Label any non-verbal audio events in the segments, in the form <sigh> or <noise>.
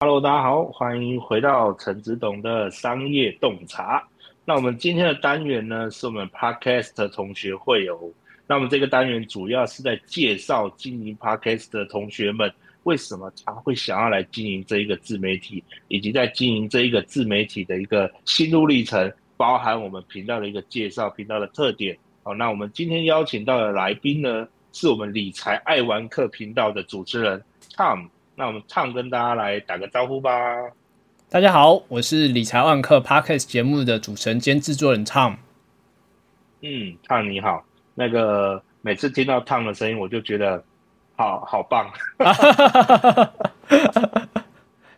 Hello，大家好，欢迎回到陈子董的商业洞察。那我们今天的单元呢，是我们 Podcast 同学会有。那我们这个单元主要是在介绍经营 Podcast 的同学们，为什么他会想要来经营这一个自媒体，以及在经营这一个自媒体的一个心路历程，包含我们频道的一个介绍、频道的特点。好，那我们今天邀请到的来宾呢，是我们理财爱玩客频道的主持人 Tom。那我们 Tom 跟大家来打个招呼吧。大家好，我是理财爱玩客 Podcast 节目的主持人兼制作人 Tom。嗯，Tom 你好。那个每次听到 Tom 的声音，我就觉得好好棒。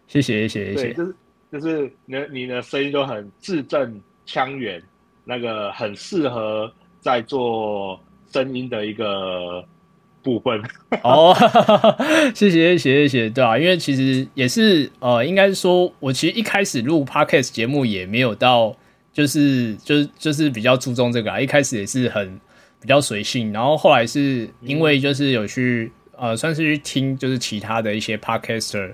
谢谢谢谢谢谢。就是就是你的你的声音都很字正腔圆，那个很适合。在做声音的一个部分 <laughs> 哦，<laughs> 谢谢谢谢谢谢，对啊，因为其实也是呃，应该是说我其实一开始录 Podcast 节目也没有到，就是就是就是比较注重这个啊，一开始也是很比较随性，然后后来是因为就是有去呃，算是去听就是其他的一些 Podcaster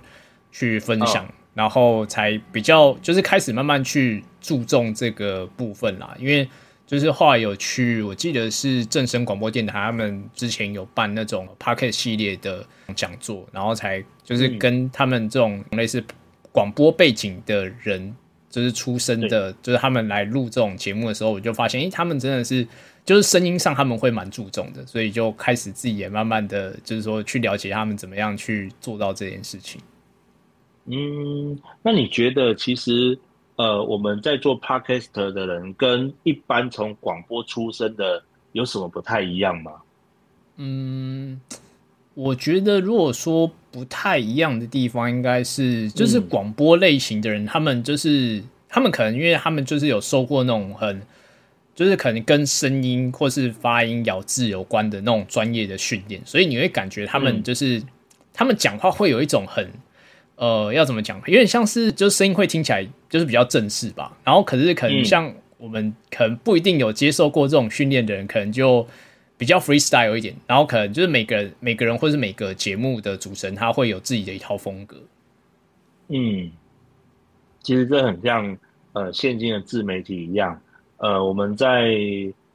去分享，哦，然后才比较就是开始慢慢去注重这个部分啦，因为。就是后来有去，我记得是正声广播电台，他们之前有办那种 Pocket 系列的讲座，然后才就是跟他们这种类似广播背景的人，就是出身的，就是他们来录这种节目的时候，我就发现，诶，他们真的是就是声音上他们会蛮注重的，所以就开始自己也慢慢的就是说去了解他们怎么样去做到这件事情。嗯，那你觉得其实？呃，我们在做 Podcast 的人跟一般从广播出身的有什么不太一样吗？嗯，我觉得如果说不太一样的地方，应该是就是广播类型的人，嗯、他们就是他们可能因为他们就是有受过那种很就是可能跟声音或是发音咬字有关的那种专业的训练，所以你会感觉他们就是、嗯、他们讲话会有一种很。呃，要怎么讲？有点像是，就是声音会听起来就是比较正式吧。然后，可是可能像我们可能不一定有接受过这种训练的人，可能就比较 freestyle 一点。然后，可能就是每个人、每个人或是每个节目的主持人，他会有自己的一套风格。嗯，其实这很像呃，现今的自媒体一样。呃，我们在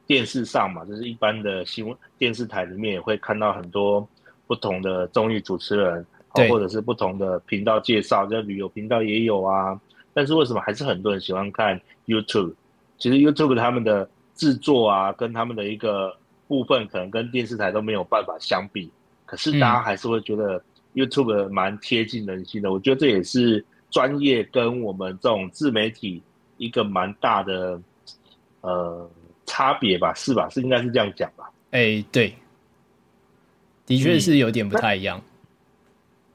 电视上嘛，就是一般的新闻电视台里面也会看到很多不同的综艺主持人。或者是不同的频道介绍，这旅游频道也有啊。但是为什么还是很多人喜欢看 YouTube？其实 YouTube 他们的制作啊，跟他们的一个部分，可能跟电视台都没有办法相比。可是大家还是会觉得 YouTube 蛮贴近人心的。嗯。我觉得这也是专业跟我们这种自媒体一个蛮大的呃差别吧？是吧？是应该是这样讲吧？哎、欸，对，的确是有点不太一样。嗯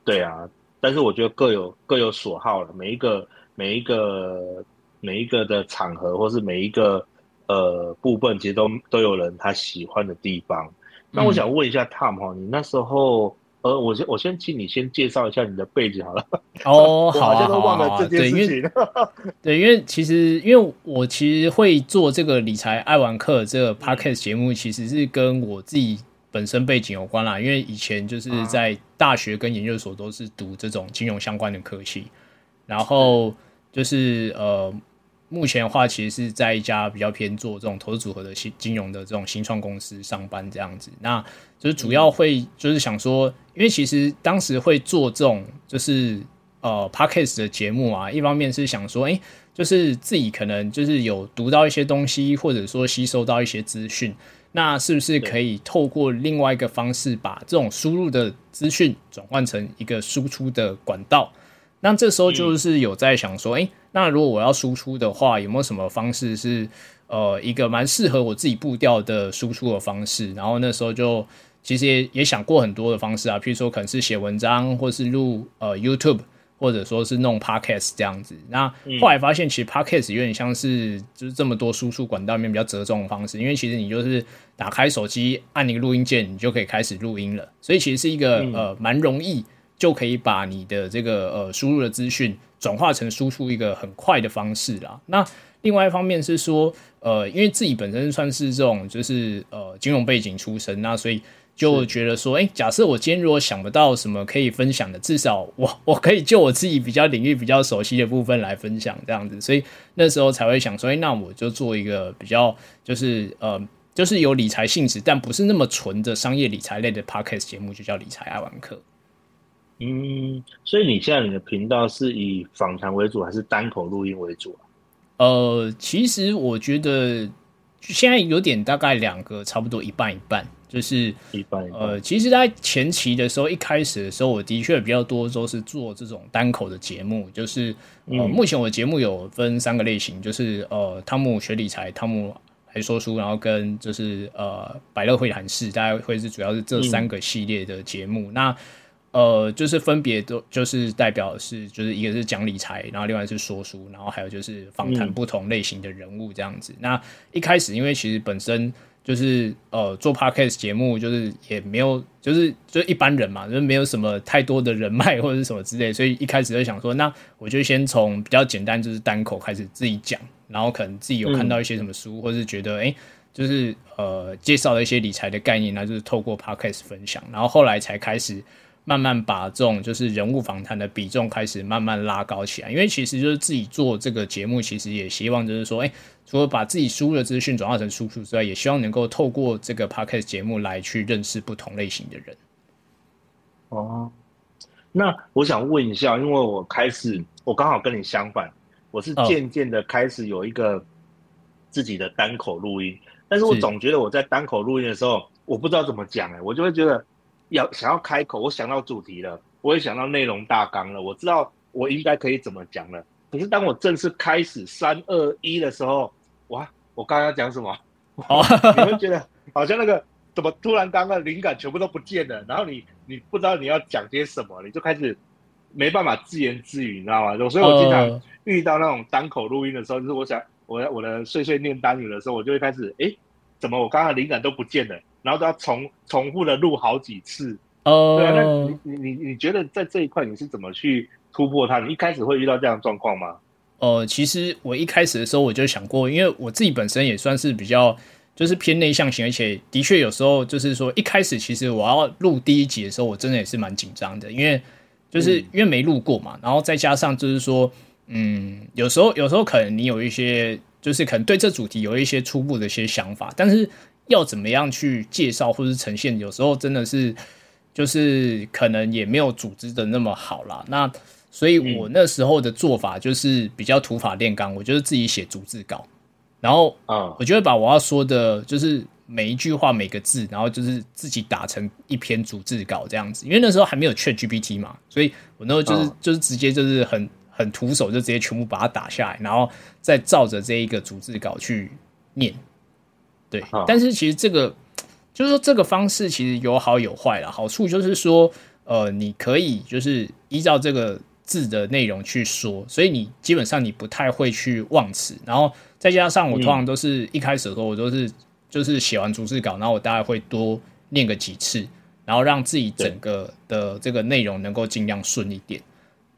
对啊，但是我觉得各有各有所好了。每一个每一个每一个的场合，或是每一个呃部分，其实都都有人他喜欢的地方。那我想问一下 Tom 哈，你那时候呃，我先我先请你先介绍一下你的背景好了。哦，<laughs> 好啊，都忘了这件事情。对，因为其实因为我其实会做这个理财爱玩客这个 Podcast 节目，其实是跟我自己。本身背景有关啦，因为以前就是在大学跟研究所都是读这种金融相关的科系，然后就是呃，目前的话其实是在一家比较偏做这种投资组合的新金融的这种新创公司上班这样子，那就是主要会就是想说，因为其实当时会做这种就是呃 Podcast 的节目啊，一方面是想说，哎，就是自己可能就是有读到一些东西，或者说吸收到一些资讯。那是不是可以透过另外一个方式，把这种输入的资讯转换成一个输出的管道？那这时候就是有在想说，诶、欸，那如果我要输出的话，有没有什么方式是呃一个蛮适合我自己步调的输出的方式？然后那时候就其实也也想过很多的方式啊，譬如说可能是写文章，或是录呃 YouTube。或者说是弄 podcast 这样子，那后来发现其实 podcast 有点像是就是这么多输出管道里面比较折中的方式，因为其实你就是打开手机按一个录音键，你就可以开始录音了，所以其实是一个呃蛮容易就可以把你的这个呃输入的资讯转化成输出一个很快的方式啦。那另外一方面是说，呃，因为自己本身算是这种就是呃金融背景出身，那所以。就觉得说，哎、欸，假设我今天如果想不到什么可以分享的，至少我 <laughs> 我可以就我自己比较领域比较熟悉的部分来分享这样子，所以那时候才会想说，哎、欸，那我就做一个比较就是呃，就是有理财性质，但不是那么纯的商业理财类的 podcast 节目，就叫理财爱玩客。嗯，所以你现在你的频道是以访谈为主，还是单口录音为主啊？呃，其实我觉得现在有点大概两个，差不多一半一半。就是一半，呃，其实，在前期的时候，一开始的时候，我的确比较多都是做这种单口的节目。就是呃，嗯、目前我的节目有分三个类型，就是呃，汤姆学理财，汤姆来说书，然后跟就是呃，百乐会谈事，大概会是主要是这三个系列的节目。嗯、那呃，就是分别都就是代表是，就是一个是讲理财，然后另外是说书，然后还有就是访谈不同类型的人物这样子。嗯、那一开始，因为其实本身。就是呃做 podcast 节目，就是也没有，就是就一般人嘛，就是没有什么太多的人脉或者是什么之类，所以一开始就想说，那我就先从比较简单，就是单口开始自己讲，然后可能自己有看到一些什么书，嗯、或是觉得哎、欸，就是呃介绍了一些理财的概念，那就是透过 podcast 分享，然后后来才开始。慢慢把这种就是人物访谈的比重开始慢慢拉高起来，因为其实就是自己做这个节目，其实也希望就是说，哎，除了把自己输入的资讯转化成输出之外，也希望能够透过这个 podcast 节目来去认识不同类型的人。哦，那我想问一下，因为我开始，我刚好跟你相反，我是渐渐的开始有一个自己的单口录音，但是我总觉得我在单口录音的时候，我不知道怎么讲，哎，我就会觉得。要想要开口，我想到主题了，我也想到内容大纲了，我知道我应该可以怎么讲了。可是当我正式开始三二一的时候，哇，我刚刚要讲什么？哦，<laughs> 你会觉得好像那个怎么突然刚刚灵感全部都不见了，然后你你不知道你要讲些什么，你就开始没办法自言自语，你知道吗？所以我经常遇到那种单口录音的时候，就是我想我我的碎碎念单语的时候，我就会开始哎，怎么我刚刚灵感都不见了？然后都要重重复的录好几次哦。对啊，那你你你你觉得在这一块你是怎么去突破它？你一开始会遇到这样的状况吗？呃，其实我一开始的时候我就想过，因为我自己本身也算是比较就是偏内向型，而且的确有时候就是说一开始其实我要录第一集的时候，我真的也是蛮紧张的，因为就是因为没录过嘛，然后再加上就是说，嗯，有时候有时候可能你有一些就是可能对这主题有一些初步的一些想法，但是。要怎么样去介绍或是呈现？有时候真的是，就是可能也没有组织的那么好啦。那所以我那时候的做法就是比较土法炼钢，我就是自己写逐字稿，然后啊，我就会把我要说的，就是每一句话每个字，然后就是自己打成一篇逐字稿这样子。因为那时候还没有 ChatGPT 嘛，所以我那时候就是就是直接就是很很徒手就直接全部把它打下来，然后再照着这一个逐字稿去念。对，但是其实这个 <tsk> 就是说这个方式其实有好有坏啦。好处就是说，呃，你可以就是依照这个字的内容去说，所以你基本上你不太会去忘词。然后再加上我通常都是一开始的时候，我都是就是写完逐字稿，然后我大概会多念个几次，然后让自己整个的这个内容能够尽量顺一点。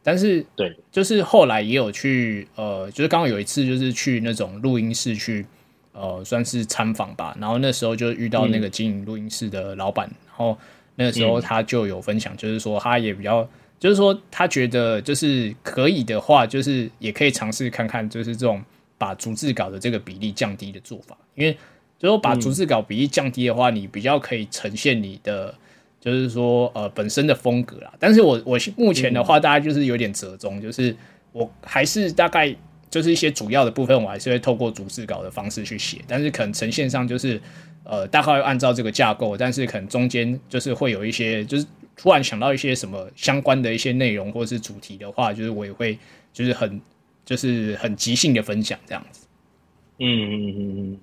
但是对，就是后来也有去呃，就是刚刚有一次就是去那种录音室去。呃，算是参访吧，然后那时候就遇到那个经营录音室的老板，嗯、然后那个时候他就有分享，就是说他也比较，就是说他觉得就是可以的话，就是也可以尝试看看，就是这种把逐字稿的这个比例降低的做法，因为就是说把逐字稿比例降低的话，你比较可以呈现你的，就是说呃本身的风格啦。但是我我目前的话，大家就是有点折中，就是我还是大概。就是一些主要的部分，我还是会透过逐字稿的方式去写，但是可能呈现上就是，呃，大概要按照这个架构，但是可能中间就是会有一些，就是突然想到一些什么相关的一些内容或是主题的话，就是我也会就是很就是很即兴的分享这样子。嗯嗯嗯嗯。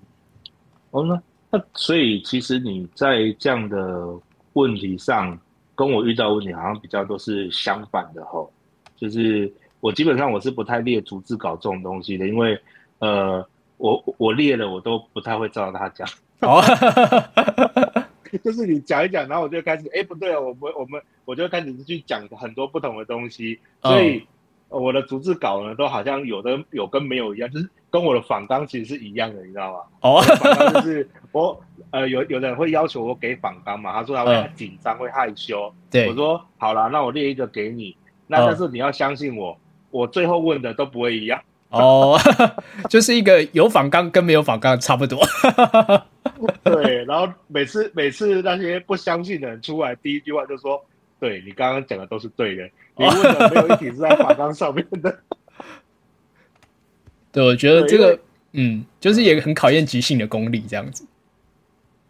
哦，那那所以其实你在这样的问题上，跟我遇到问题好像比较都是相反的吼，就是。我基本上我是不太列逐字稿这种东西的，因为，呃，我我列了我都不太会照他讲，哦，<laughs> 就是你讲一讲，然后我就开始，哎，不对啊，我们我们我就开始去讲很多不同的东西，所以我的逐字稿呢，都好像有的有跟没有一样，就是跟我的访纲其实是一样的，你知道吗？哦，就是我呃有有的人会要求我给访纲嘛，他说他会紧张、嗯、会害羞。对，我说好了，那我列一个给你。那但是你要相信我，我最后问的都不会一样。哦，<laughs> 就是一个有仿钢跟没有仿钢差不多。<laughs> 对，然后每次每次那些不相信的人出来，第一句话就说：“对，你刚刚讲的都是对的，你问的没有一题是在访纲上面的。<laughs> ”对，我觉得这个嗯，就是也很考验即兴的功力，这样子。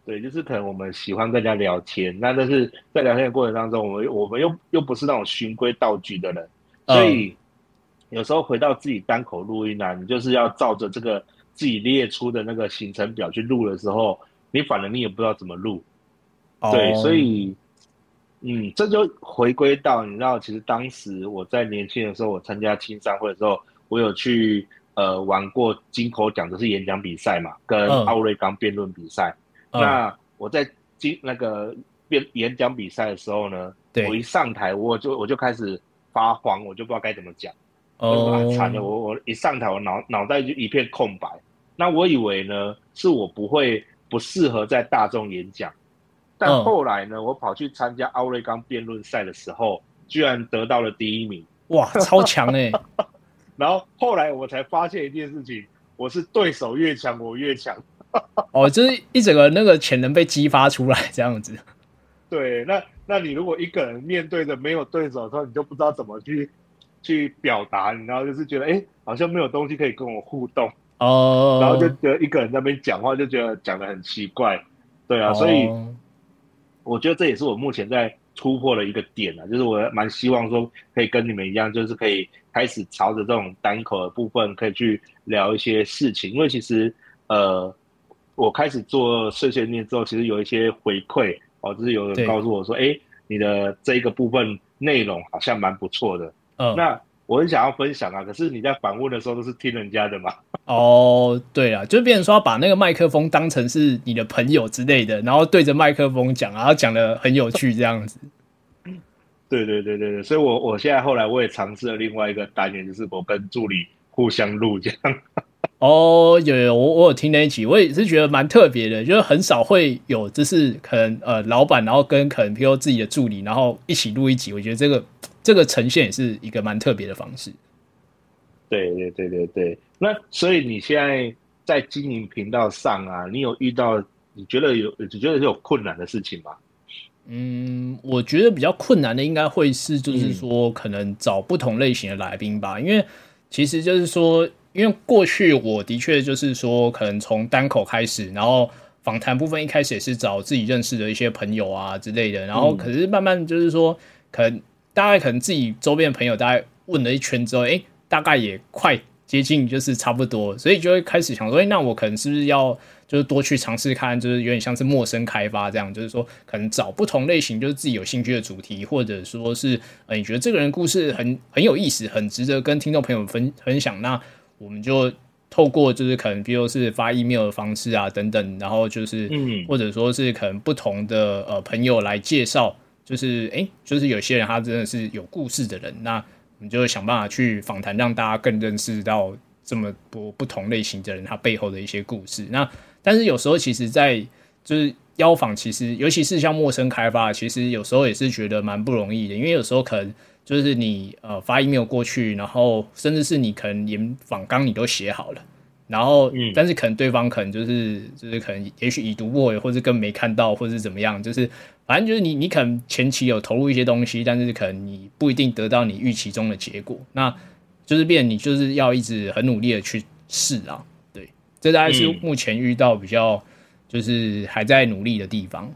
对，就是可能我们喜欢跟人家聊天，那但是在聊天的过程当中，我们我们又又不是那种循规蹈矩的人，所以有时候回到自己单口录音啊，你就是要照着这个自己列出的那个行程表去录的时候，你反而你也不知道怎么录。对，所以嗯，这就回归到你知道，其实当时我在年轻的时候，我参加青商会的时候，我有去呃玩过金口奖，就是演讲比赛嘛，跟奥瑞冈辩论比赛。那我在金那个辩演讲比赛的时候呢，我一上台我就我就开始发慌，我就不知道该怎么讲。哦，惨了！我我一上台，我脑脑袋就一片空白。那我以为呢，是我不会不适合在大众演讲，但后来呢，我跑去参加奥瑞冈辩论赛的时候，居然得到了第一名。哇，超强哎！<laughs> 然后后来我才发现一件事情，我是对手越强，我越强。哦，就是一整个那个潜能被激发出来这样子。对，那那你如果一个人面对着没有对手的时候，你就不知道怎么去去表达，你知道就是觉得哎，好像没有东西可以跟我互动哦，然后就觉得一个人在那边讲话，就觉得讲的很奇怪。对啊，所以我觉得这也是我目前在突破的一个点啊，就是我蛮希望说可以跟你们一样，就是可以开始朝着这种单口的部分，可以去聊一些事情，因为其实呃。我开始做碎碎念之后，其实有一些回馈哦，就是有人告诉我说：“哎，你的这一个部分内容好像蛮不错的。”嗯，那我很想要分享啊，可是你在访问的时候都是听人家的嘛？哦，对啊，就变成说把那个麦克风当成是你的朋友之类的，然后对着麦克风讲，然后讲的很有趣这样子。对对对对对，所以我我现在后来我也尝试了另外一个单元，就是我跟助理互相录这样。哦，有有，我我有听那一集，我也是觉得蛮特别的，就是很少会有，就是可能呃，老板然后跟可能譬如自己的助理，然后一起录一集，我觉得这个这个呈现也是一个蛮特别的方式。对对对对对，那所以你现在在经营频道上啊，你有遇到你觉得有你觉得有困难的事情吗？嗯，我觉得比较困难的应该会是，就是说可能找不同类型的来宾吧，因为其实就是说。因为过去我的确就是说，可能从单口开始，然后访谈部分一开始也是找自己认识的一些朋友啊之类的，然后可是慢慢就是说，可能大概可能自己周边的朋友大概问了一圈之后，哎，大概也快接近就是差不多，所以就会开始想说，哎，那我可能是不是要就是多去尝试看，就是有点像是陌生开发这样，就是说可能找不同类型，就是自己有兴趣的主题，或者说是呃你觉得这个人故事很很有意思，很值得跟听众朋友分分享那。我们就透过就是可能，比如是发 email 的方式啊，等等，然后就是，嗯，或者说是可能不同的呃朋友来介绍，就是哎，就是有些人他真的是有故事的人，那我们就想办法去访谈，让大家更认识到这么多不同类型的人他背后的一些故事。那但是有时候其实，在就是邀访，其实尤其是像陌生开发，其实有时候也是觉得蛮不容易的，因为有时候可能。就是你呃发 email 过去，然后甚至是你可能连访纲你都写好了，然后嗯，但是可能对方可能就是就是可能也许已读不回，或者更没看到，或者是怎么样，就是反正就是你你可能前期有投入一些东西，但是可能你不一定得到你预期中的结果，那就是变你就是要一直很努力的去试啊，对，这大概是目前遇到比较就是还在努力的地方。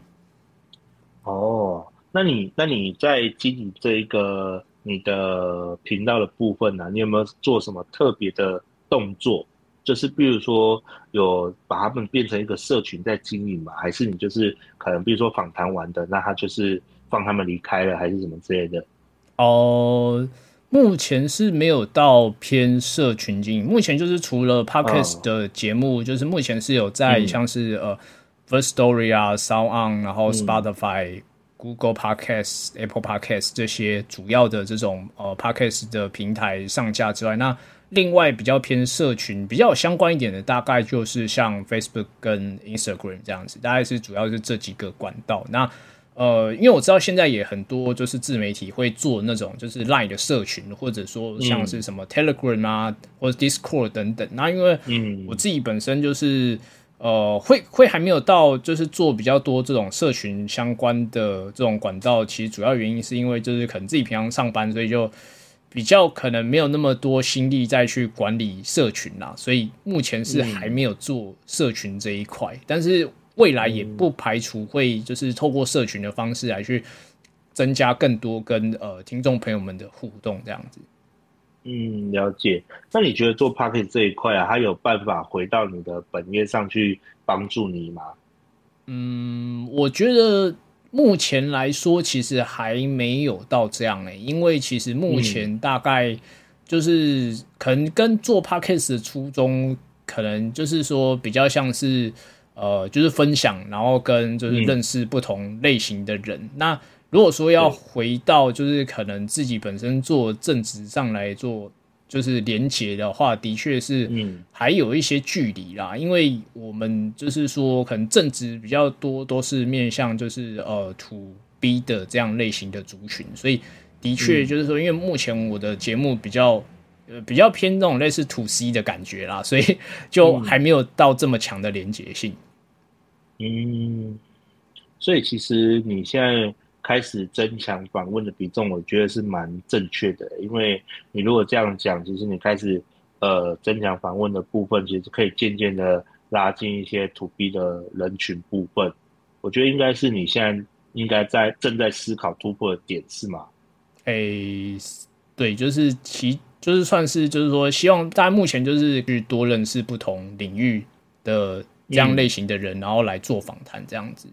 哦。那你那你在经营这一个你的频道的部分呢、啊？你有没有做什么特别的动作？就是比如说有把他们变成一个社群在经营嘛？还是你就是可能比如说访谈完的，那他就是放他们离开了，还是什么之类的？哦，目前是没有到偏社群经营。目前就是除了 Podcast 的节目，哦、就是目前是有在像是、嗯、呃 First Story 啊、SoundOn，然后 Spotify、嗯。Google Podcast、Apple Podcast 这些主要的这种呃 Podcast 的平台上架之外，那另外比较偏社群比较有相关一点的，大概就是像 Facebook 跟 Instagram 这样子，大概是主要是这几个管道。那呃，因为我知道现在也很多就是自媒体会做那种就是 Line 的社群，或者说像是什么 Telegram 啊，嗯、或者 Discord 等等。那因为嗯，我自己本身就是呃，会会还没有到就是做比较多这种社群相关的这种管道。其实主要原因是因为就是可能自己平常上班，所以就比较可能没有那么多心力再去管理社群啦。所以目前是还没有做社群这一块，嗯、但是。未来也不排除会就是透过社群的方式来去增加更多跟呃听众朋友们的互动这样子。嗯，了解。那你觉得做 Pocket 这一块啊，它有办法回到你的本业上去帮助你吗？嗯，我觉得目前来说其实还没有到这样诶、欸，因为其实目前大概就是可能跟做 Podcast 的初衷，可能就是说比较像是。呃，就是分享，然后跟就是认识不同类型的人。嗯、那如果说要回到就是可能自己本身做正职上来做就是连接的话，的确是还有一些距离啦。嗯、因为我们就是说可能正职比较多都是面向就是呃 to B 的这样类型的族群，所以的确就是说，因为目前我的节目比较呃比较偏那种类似 to C 的感觉啦，所以就还没有到这么强的连接性。嗯，所以其实你现在开始增强访问的比重，我觉得是蛮正确的。因为你如果这样讲，其实你开始呃增强访问的部分，其实可以渐渐的拉近一些 to B 的人群部分。我觉得应该是你现在应该在正在思考突破的点是吗？诶、欸，对，就是其就是算是就是说，希望大家目前就是去多认识不同领域的。这样类型的人，然后来做访谈这样子。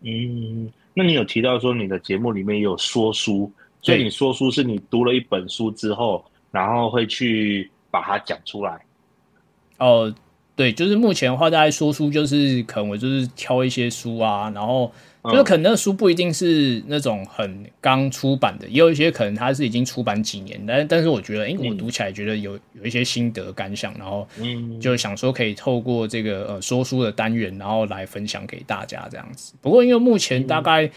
嗯，那你有提到说你的节目里面也有说书，所以你说书是你读了一本书之后，然后会去把它讲出来。哦，对，就是目前的话，大概说书就是可能我就是挑一些书啊，然后。就是可能那书不一定是那种很刚出版的，也有一些可能它是已经出版几年，但但是我觉得，哎，我读起来觉得有有一些心得感想，然后就想说可以透过这个呃说书的单元，然后来分享给大家这样子。不过因为目前大概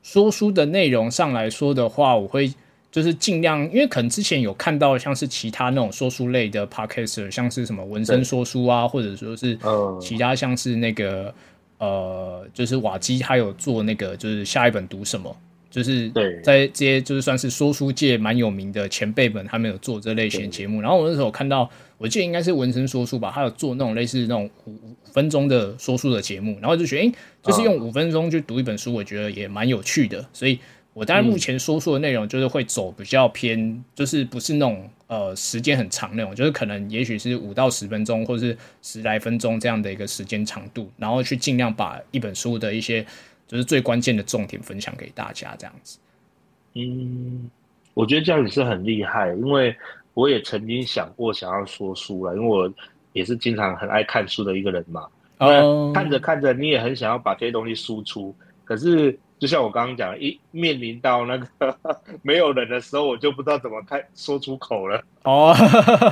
说书的内容上来说的话，我会就是尽量，因为可能之前有看到像是其他那种说书类的 podcaster，像是什么文生说书啊，或者说是其他像是那个。呃，就是瓦基他有做那个，就是下一本读什么，就是在这些就是算是说书界蛮有名的前辈们，他们有做这类型的节目。然后我那时候看到，我记得应该是文生说书吧，他有做那种类似那种五五分钟的说书的节目，然后就觉得，哎、欸，就是用五分钟去读一本书，我觉得也蛮有趣的，所以。我当然目前说出的内容就是会走比较偏，就是不是那种呃时间很长那种，就是可能也许是五到十分钟，或者是十来分钟这样的一个时间长度，然后去尽量把一本书的一些就是最关键的重点分享给大家这样子。嗯，我觉得这样子是很厉害，因为我也曾经想过想要说书了，因为我也是经常很爱看书的一个人嘛。哦，看着看着你也很想要把这些东西输出，可是。就像我刚刚讲，一面临到那个 <laughs> 没有人的时候，我就不知道怎么开说出口了。哦，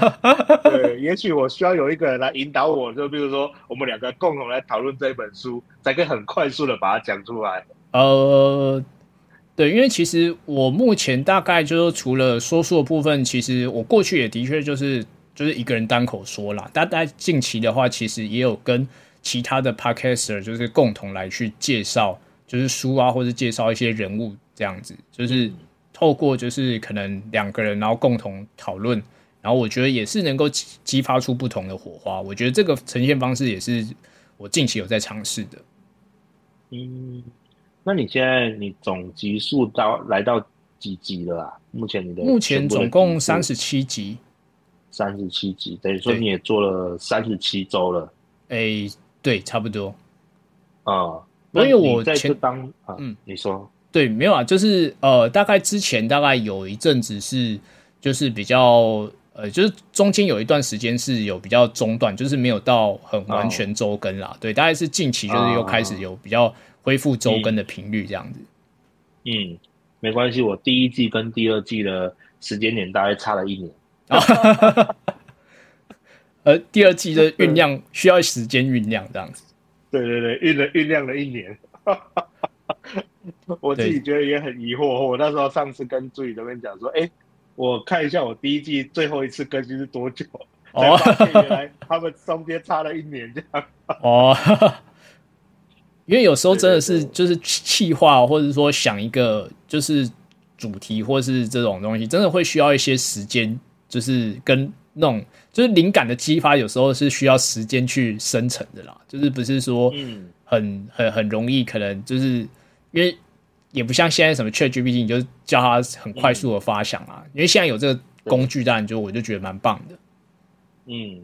<laughs> 对，也许我需要有一个人来引导我，就比如说我们两个共同来讨论这本书，才可以很快速的把它讲出来。呃，对，因为其实我目前大概就是除了说书的部分，其实我过去也的确就是就是一个人单口说啦。但在近期的话，其实也有跟其他的 podcaster 就是共同来去介绍。就是书啊，或者介绍一些人物这样子，就是透过就是可能两个人，然后共同讨论，然后我觉得也是能够激激发出不同的火花。我觉得这个呈现方式也是我近期有在尝试的。嗯，那你现在你总集数到来到几集了啊？目前你的目前总共三十七集，三十七集等于说你也做了三十七周了。哎、欸，对，差不多。啊、嗯。因为我在前当啊，嗯，你说对，没有啊，就是呃，大概之前大概有一阵子是，就是比较呃，就是中间有一段时间是有比较中断，就是没有到很完全周更啦。哦、对，大概是近期就是又开始有比较恢复周更的频率这样子。嗯，没关系，我第一季跟第二季的时间点大概差了一年。而 <laughs> 第二季的酝酿需要时间酝酿，这样子。对对对，酝了酝酿了一年。<laughs> 我自己觉得也很疑惑。我那时候上次跟助理这边讲说，哎，我看一下我第一季最后一次更新是多久？哦，原来他们中间差了一年这样。<laughs> 哦，因为有时候真的是就是企划，或者说想一个就是主题，或是这种东西，真的会需要一些时间，就是跟那种就是灵感的激发，有时候是需要时间去生成的啦。就是不是说很很很容易，可能就是因为也不像现在什么 ChatGPT，你就叫它很快速的发想啊。因为现在有这个工具，当然就我就觉得蛮棒的。嗯，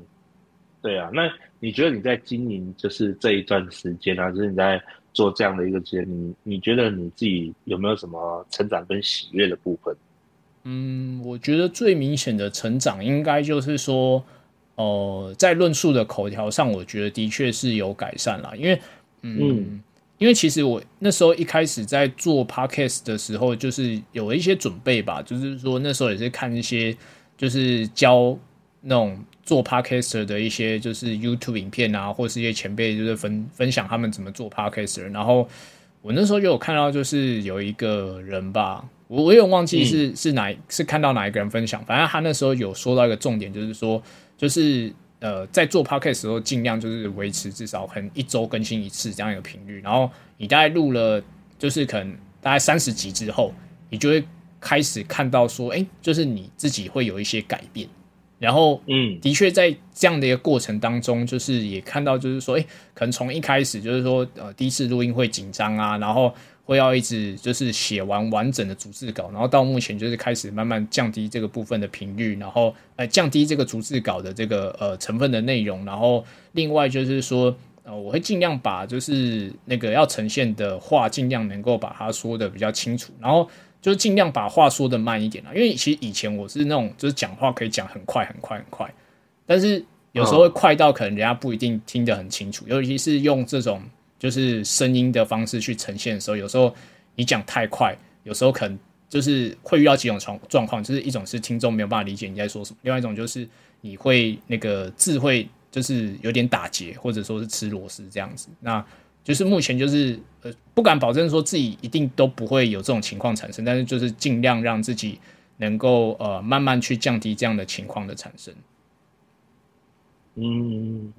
对啊，那你觉得你在经营就是这一段时间啊，就是你在做这样的一个节目，你你觉得你自己有没有什么成长跟喜悦的部分？嗯，我觉得最明显的成长应该就是说，呃，在论述的口条上，我觉得的确是有改善啦。因为，嗯，嗯因为其实我那时候一开始在做 podcast 的时候，就是有一些准备吧，就是说那时候也是看一些，就是教那种。做 Podcaster 的一些就是 YouTube 影片啊，或是一些前辈就是分分享他们怎么做 Podcaster。然后我那时候就有看到，就是有一个人吧，我我有忘记是、嗯、是哪是看到哪一个人分享，反正他那时候有说到一个重点，就是说就是呃在做 Podcast 的时候，尽量就是维持至少可能一周更新一次这样一个频率。然后你大概录了就是可能大概三十集之后，你就会开始看到说，哎，就是你自己会有一些改变。然后，嗯，的确在这样的一个过程当中，就是也看到，就是说，诶，可能从一开始就是说，呃，第一次录音会紧张啊，然后会要一直就是写完完整的逐字稿，然后到目前就是开始慢慢降低这个部分的频率，然后呃降低这个逐字稿的这个呃成分的内容，然后另外就是说，呃，我会尽量把就是那个要呈现的话，尽量能够把它说的比较清楚，然后。就是尽量把话说的慢一点啦，因为其实以前我是那种就是讲话可以讲很快很快很快，但是有时候会快到可能人家不一定听得很清楚，尤其是用这种就是声音的方式去呈现的时候，有时候你讲太快，有时候可能就是会遇到几种状状况，就是一种是听众没有办法理解你在说什么，另外一种就是你会那个字会就是有点打结，或者说是吃螺丝这样子，那。就是目前就是呃不敢保证说自己一定都不会有这种情况产生，但是就是尽量让自己能够呃慢慢去降低这样的情况的产生。嗯，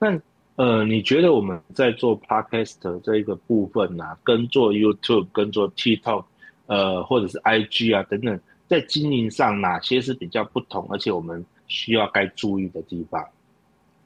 那呃你觉得我们在做 Podcast 这一个部分啊，跟做 YouTube、跟做 TikTok 呃或者是 IG 啊等等，在经营上哪些是比较不同，而且我们需要该注意的地方？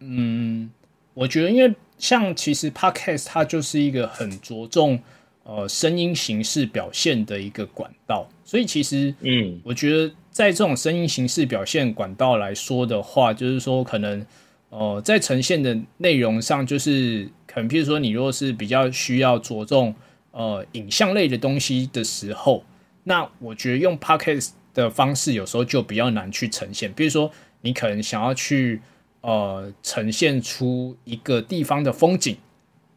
嗯，我觉得因为。像其实 Podcast 它就是一个很着重呃声音形式表现的一个管道，所以其实嗯，我觉得在这种声音形式表现管道来说的话，就是说可能呃在呈现的内容上，就是可能譬如说你如果是比较需要着重呃影像类的东西的时候，那我觉得用 Podcast 的方式有时候就比较难去呈现，比如说你可能想要去。呃，呈现出一个地方的风景，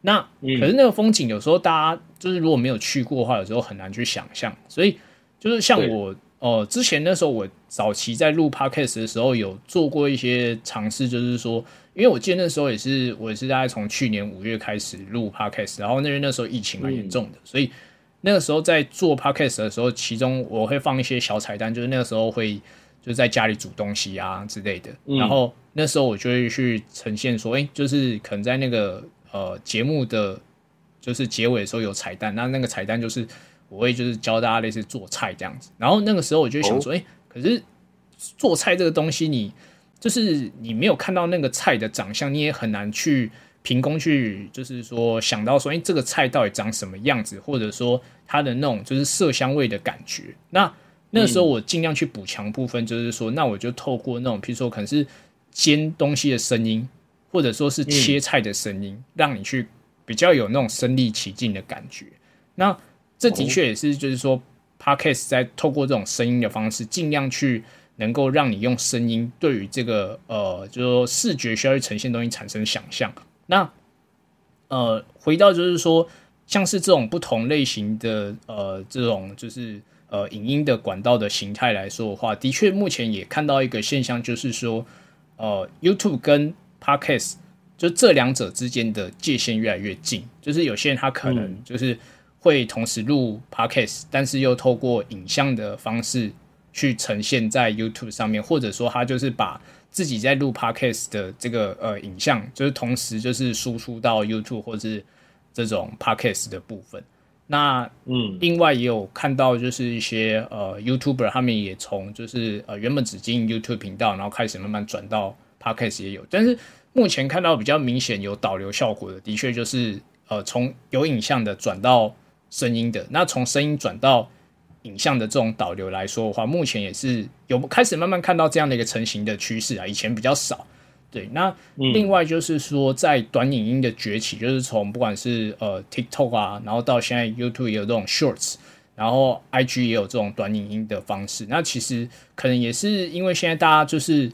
那可是那个风景有时候大家就是如果没有去过的话，有时候很难去想象。所以就是像我呃之前那时候，我早期在录 podcast 的时候有做过一些尝试，就是说，因为我记得那时候也是我也是大概从去年五月开始录 podcast，然后那边那时候疫情蛮严重的，所以那个时候在做 podcast 的时候，其中我会放一些小彩蛋，就是那个时候会。就在家里煮东西啊之类的，嗯、然后那时候我就会去呈现说，哎、欸，就是可能在那个呃节目的就是结尾的时候有彩蛋，那那个彩蛋就是我会就是教大家类似做菜这样子，然后那个时候我就想说，哎、哦欸，可是做菜这个东西你，你就是你没有看到那个菜的长相，你也很难去凭空去就是说想到说，哎、欸，这个菜到底长什么样子，或者说它的那种就是色香味的感觉，那。那个时候我尽量去补强部分，就是说，那我就透过那种，譬如说可能是煎东西的声音，或者说是切菜的声音，让你去比较有那种身临其境的感觉。那这的确也是，就是说，Podcast 在透过这种声音的方式，尽量去能够让你用声音对于这个呃，就是说视觉需要去呈现东西产生想象。那呃，回到就是说。像是这种不同类型的呃这种就是呃影音的管道的形态来说的话，的确目前也看到一个现象，就是说呃 YouTube 跟 Podcast 就这两者之间的界限越来越近，就是有些人他可能就是会同时录 Podcast，但是又透过影像的方式去呈现在 YouTube 上面，或者说他就是把自己在录 Podcast 的这个呃影像，就是同时就是输出到 YouTube 或者是。这种 podcast 的部分，那嗯，另外也有看到，就是一些呃 YouTuber 他们也从就是呃原本只经营 YouTube 频道，然后开始慢慢转到 podcast 也有。但是目前看到比较明显有导流效果的，的确就是呃从有影像的转到声音的。那从声音转到影像的这种导流来说的话，目前也是有开始慢慢看到这样的一个成型的趋势啊，以前比较少。对，那另外就是说，在短影音的崛起，就是从不管是呃 TikTok 啊，然后到现在 YouTube 也有这种 Shorts，然后 IG 也有这种短影音的方式。那其实可能也是因为现在大家就是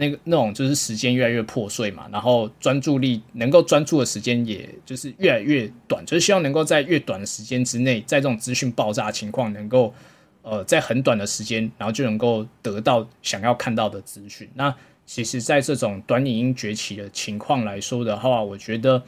那个那种就是时间越来越破碎嘛，然后专注力能够专注的时间也就是越来越短，就是希望能够在越短的时间之内，在这种资讯爆炸情况，能够呃在很短的时间，然后就能够得到想要看到的资讯。那其实，在这种短影音崛起的情况来说的话，我觉得，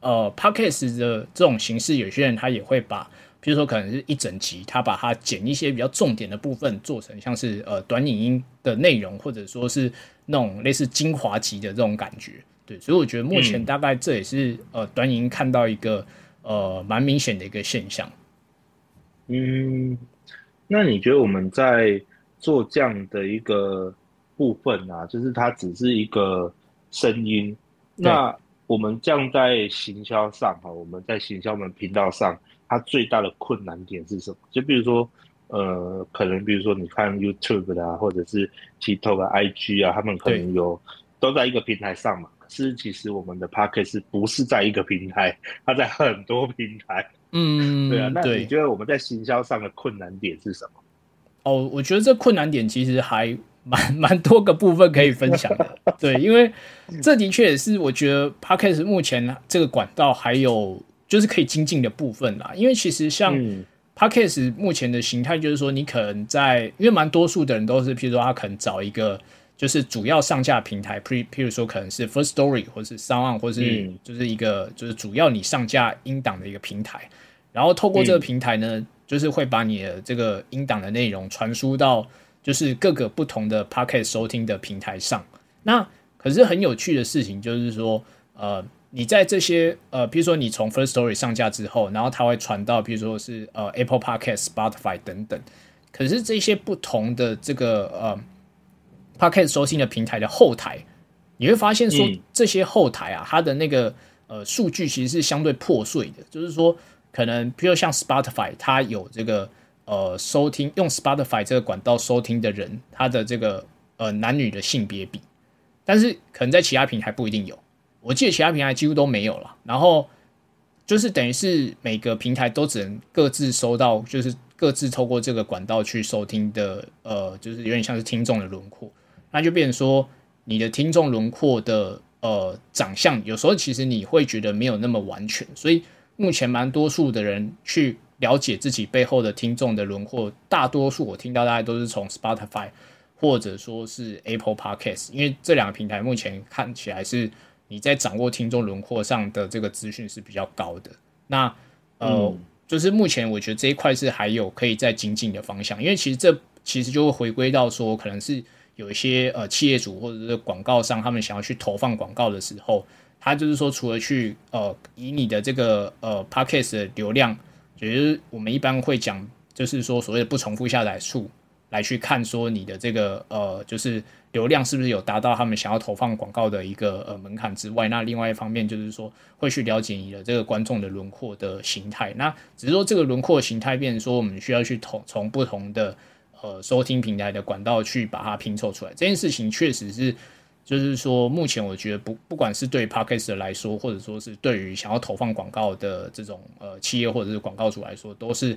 呃，Podcast 的这种形式，有些人他也会把，比如说可能是一整集，他把它剪一些比较重点的部分，做成像是呃短影音的内容，或者说是那种类似精华集的这种感觉。对，所以我觉得目前大概这也是、嗯、呃短影音看到一个呃蛮明显的一个现象。嗯，那你觉得我们在做这样的一个？部分啊，就是它只是一个声音。那我们这样在行销上哈，我们在行销我们频道上，它最大的困难点是什么？就比如说，呃，可能比如说你看 YouTube 啊，或者是 TikTok 啊、IG 啊，他们可能有都在一个平台上嘛。可是其实我们的 Podcast 不是在一个平台，它在很多平台。嗯，对啊。那你觉得我们在行销上的困难点是什么？哦，我觉得这困难点其实还。蛮 <laughs> 蛮多个部分可以分享的，对，因为这的确也是我觉得 Podcast 目前这个管道还有就是可以精进的部分啦。因为其实像 Podcast 目前的形态，就是说你可能在，因为蛮多数的人都是，譬如说他可能找一个就是主要上架平台，譬譬如说可能是 First Story 或是 SoundOn 或是就是一个就是主要你上架音档的一个平台，然后透过这个平台呢，就是会把你的这个音档的内容传输到。就是各个不同的 Podcast 收听的平台上，那可是很有趣的事情，就是说，呃，你在这些呃，比如说你从 First Story 上架之后，然后它会传到，比如说是呃 Apple Podcast、Spotify 等等。可是这些不同的这个呃 Podcast 收听的平台的后台，你会发现说，这些后台啊，它的那个呃数据其实是相对破碎的。就是说，可能比如像 Spotify，它有这个。呃，收听用 Spotify 这个管道收听的人，他的这个呃男女的性别比，但是可能在其他平台不一定有。我记得其他平台几乎都没有了。然后就是等于是每个平台都只能各自收到，就是各自透过这个管道去收听的，呃，就是有点像是听众的轮廓。那就变成说，你的听众轮廓的呃长相，有时候其实你会觉得没有那么完全。所以目前蛮多数的人去。了解自己背后的听众的轮廓，大多数我听到大家都是从 Spotify 或者说是 Apple Podcast，因为这两个平台目前看起来是你在掌握听众轮廓上的这个资讯是比较高的。那呃，嗯、就是目前我觉得这一块是还有可以再精进的方向，因为其实这其实就会回归到说，可能是有一些呃企业主或者是广告商，他们想要去投放广告的时候，他就是说除了去呃以你的这个呃 Podcast 的流量。也就是我们一般会讲，就是说所谓的不重复下载数来去看说你的这个呃，就是流量是不是有达到他们想要投放广告的一个呃门槛之外，那另外一方面就是说会去了解你的这个观众的轮廓的形态。那只是说这个轮廓形态，变成说我们需要去从从不同的呃收听平台的管道去把它拼凑出来。这件事情确实是。就是说，目前我觉得不不管是对 Podcast 来说，或者说是对于想要投放广告的这种呃企业或者是广告主来说，都是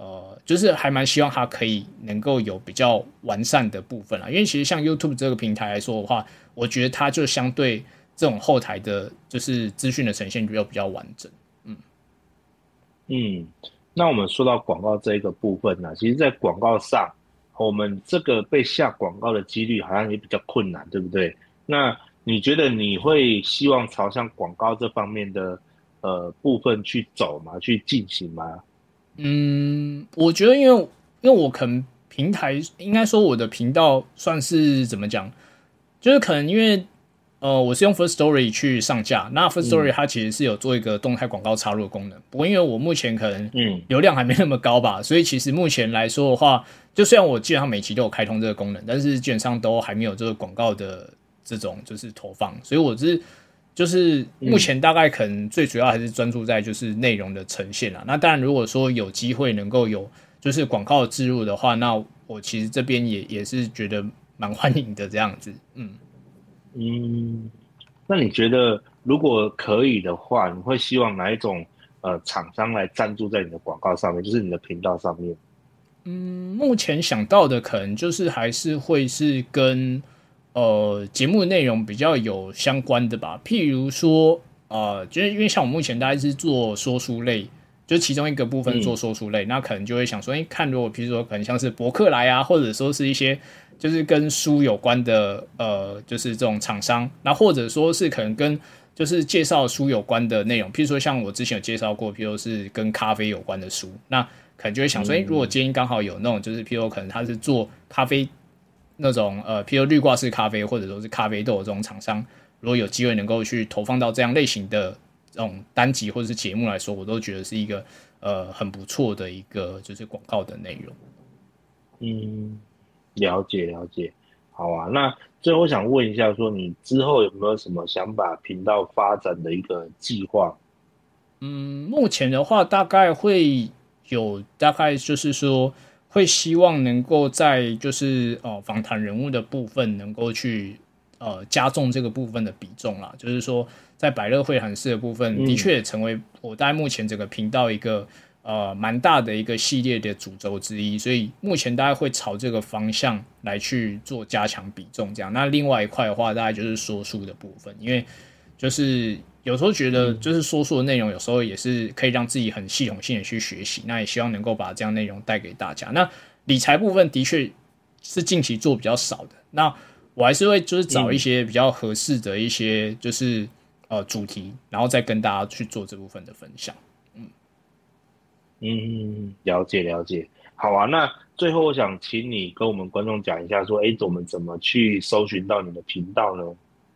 呃，就是还蛮希望它可以能够有比较完善的部分啦。因为其实像 YouTube 这个平台来说的话，我觉得它就相对这种后台的，就是资讯的呈现比较比较完整。嗯嗯，那我们说到广告这一个部分呢，其实，在广告上，我们这个被下广告的几率好像也比较困难，对不对？那你觉得你会希望朝向广告这方面的呃部分去走吗？去进行吗？嗯，我觉得，因为因为我可能平台应该说我的频道算是怎么讲，就是可能因为呃我是用 First Story 去上架，那 First Story 它其实是有做一个动态广告插入的功能。嗯、不过因为我目前可能嗯流量还没那么高吧，所以其实目前来说的话，就虽然我基本上每期都有开通这个功能，但是基本上都还没有这个广告的。这种就是投放，所以我是就是目前大概可能最主要还是专注在就是内容的呈现啦。那当然，如果说有机会能够有就是广告植入的话，那我其实这边也也是觉得蛮欢迎的这样子。嗯嗯，那你觉得如果可以的话，你会希望哪一种呃厂商来赞助在你的广告上面，就是你的频道上面？嗯，目前想到的可能就是还是会是跟。呃，节目内容比较有相关的吧，譬如说，呃，就是因为像我目前大概是做说书类，就其中一个部分做说书类，嗯、那可能就会想说，哎，看如果譬如说可能像是博客来啊，或者说是一些就是跟书有关的，呃，就是这种厂商，那或者说是可能跟就是介绍书有关的内容，譬如说像我之前有介绍过，譬如说是跟咖啡有关的书，那可能就会想说，哎，如果今天刚好有那种就是譬如说可能他是做咖啡。那种呃，譬如滤挂式咖啡，或者说是咖啡豆的这种厂商，如果有机会能够去投放到这样类型的这种单集或者是节目来说，我都觉得是一个呃很不错的一个就是广告的内容。嗯，了解了解，好啊。那最后我想问一下，说你之后有没有什么想把频道发展的一个计划？嗯，目前的话大概会有，大概就是说。会希望能够在就是呃访谈人物的部分能够去呃加重这个部分的比重啦，就是说在百乐会谈室的部分的确也成为我在目前整个频道一个呃蛮大的一个系列的主轴之一，所以目前大家会朝这个方向来去做加强比重这样。那另外一块的话，大概就是说书的部分，因为就是。有时候觉得，就是说书的内容，有时候也是可以让自己很系统性的去学习。那也希望能够把这样内容带给大家。那理财部分的确是近期做比较少的。那我还是会就是找一些比较合适的一些就是呃主题，然后再跟大家去做这部分的分享。嗯嗯，了解了解。好啊，那最后我想请你跟我们观众讲一下，说，哎，我们怎么去搜寻到你的频道呢？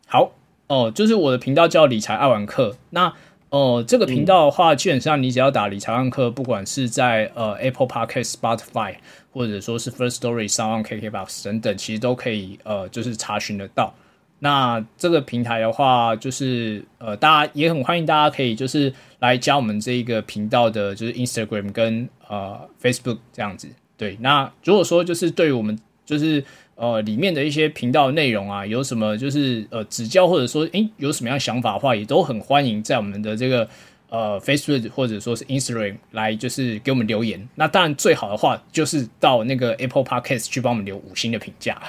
好。哦，就是我的频道叫理财爱玩客。那哦、呃，这个频道的话，基本上你只要打理财爱玩客，不管是在呃 Apple Podcast、Spotify，或者说是 First Story、SoundOn、KKBox 等等，其实都可以呃，就是查询得到。那这个平台的话，就是呃，大家也很欢迎大家可以就是来加我们这一个频道的，就是 Instagram 跟呃 Facebook 这样子。对，那如果说就是对于我们就是。呃，里面的一些频道内容啊，有什么就是呃指教，或者说诶有什么样想法的话，也都很欢迎在我们的这个呃 Facebook 或者说是 Instagram 来就是给我们留言。那当然最好的话就是到那个 Apple Podcast 去帮我们留五星的评价。<laughs>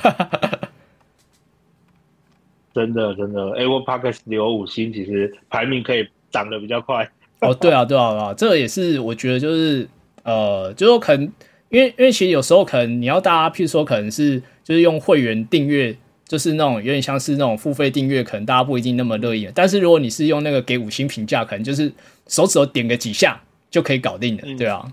真的真的，Apple Podcast 留五星，其实排名可以涨得比较快。哦，对啊对啊对啊，这个也是我觉得就是呃，就说可能因为因为其实有时候可能你要大家，譬如说可能是。就是用会员订阅，就是那种有点像是那种付费订阅，可能大家不一定那么乐意。但是如果你是用那个给五星评价，可能就是手指头点个几下就可以搞定了，嗯、对啊。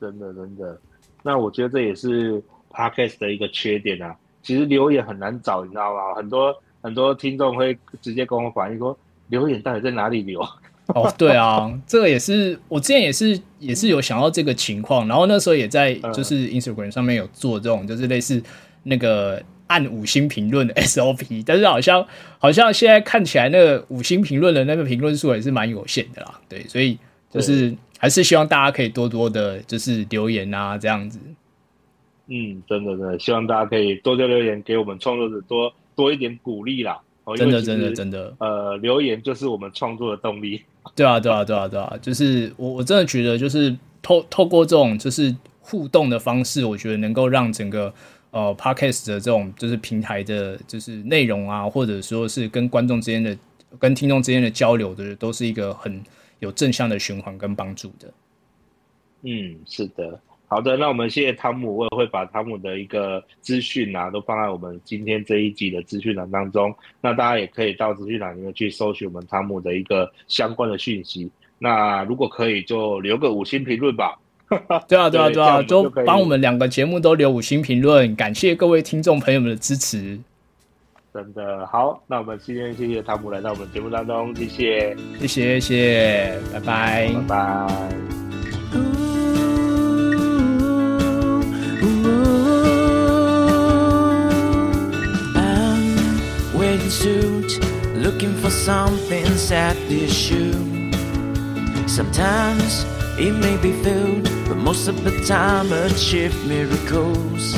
真的真的，那我觉得这也是 Podcast 的一个缺点啊。其实留言很难找，你知道吗？很多很多听众会直接跟我反映说，留言到底在哪里留？哦，对啊，这个也是我之前也是也是有想到这个情况，然后那时候也在就是 Instagram 上面有做这种，就是类似。那个按五星评论的 <laughs> SOP，但是好像好像现在看起来，那个五星评论的那个评论数也是蛮有限的啦。对，所以就是还是希望大家可以多多的，就是留言啊，这样子。嗯，真的真的，希望大家可以多多留言，给我们创作者多多一点鼓励啦。真的真的真的，呃，留言就是我们创作的动力。对啊对啊对啊对啊，就是我我真的觉得，就是透透过这种就是互动的方式，我觉得能够让整个。呃，Podcast 的这种就是平台的，就是内容啊，或者说是跟观众之间的、跟听众之间的交流的，都是一个很有正向的循环跟帮助的。嗯，是的。好的，那我们谢谢汤姆，我也会把汤姆的一个资讯啊，都放在我们今天这一集的资讯栏当中。那大家也可以到资讯栏里面去搜寻我们汤姆的一个相关的讯息。那如果可以，就留个五星评论吧。<laughs> 对啊，对啊，对啊，都帮我们两个节目都留五星评论，感谢各位听众朋友们的支持。真的好，那我们今天谢谢汤姆来到我们节目当中，谢谢，谢谢，谢谢，拜拜，拜拜。suit, looking for something sad issue. Sometimes it may be filled, but most of the time achieve miracles.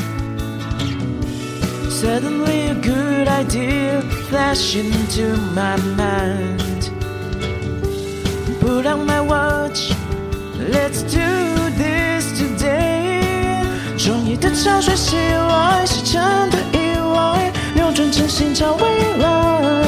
Suddenly a good idea flashed into my mind. Put on my watch, let's do this today. 创意的潮水袭来，是真的 意外。扭转真心找未来，